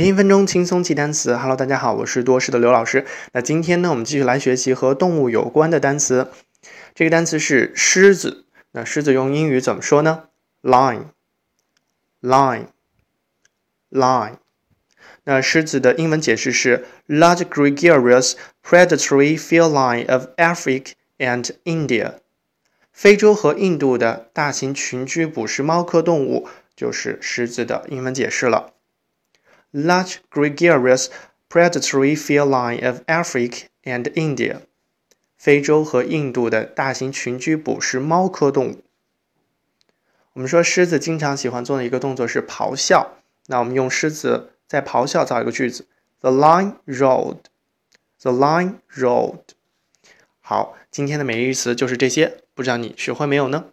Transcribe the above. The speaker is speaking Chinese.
一分钟轻松记单词。Hello，大家好，我是多事的刘老师。那今天呢，我们继续来学习和动物有关的单词。这个单词是狮子。那狮子用英语怎么说呢？Lion，lion，lion。那狮子的英文解释是 large gregarious predatory feline of Africa and India。非洲和印度的大型群居捕食猫科动物就是狮子的英文解释了。Large gregarious predatory feline of Africa and India，非洲和印度的大型群居捕食猫科动物。我们说狮子经常喜欢做的一个动作是咆哮，那我们用狮子在咆哮造一个句子：The lion roared. The lion roared. 好，今天的每日一词就是这些，不知道你学会没有呢？